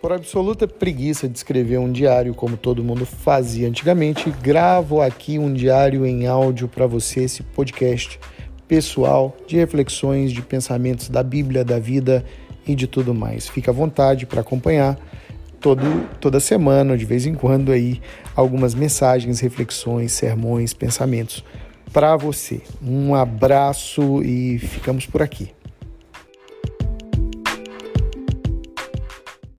Por absoluta preguiça de escrever um diário como todo mundo fazia antigamente, gravo aqui um diário em áudio para você, esse podcast pessoal de reflexões, de pensamentos da Bíblia, da vida e de tudo mais. Fica à vontade para acompanhar todo, toda semana, de vez em quando aí, algumas mensagens, reflexões, sermões, pensamentos para você. Um abraço e ficamos por aqui.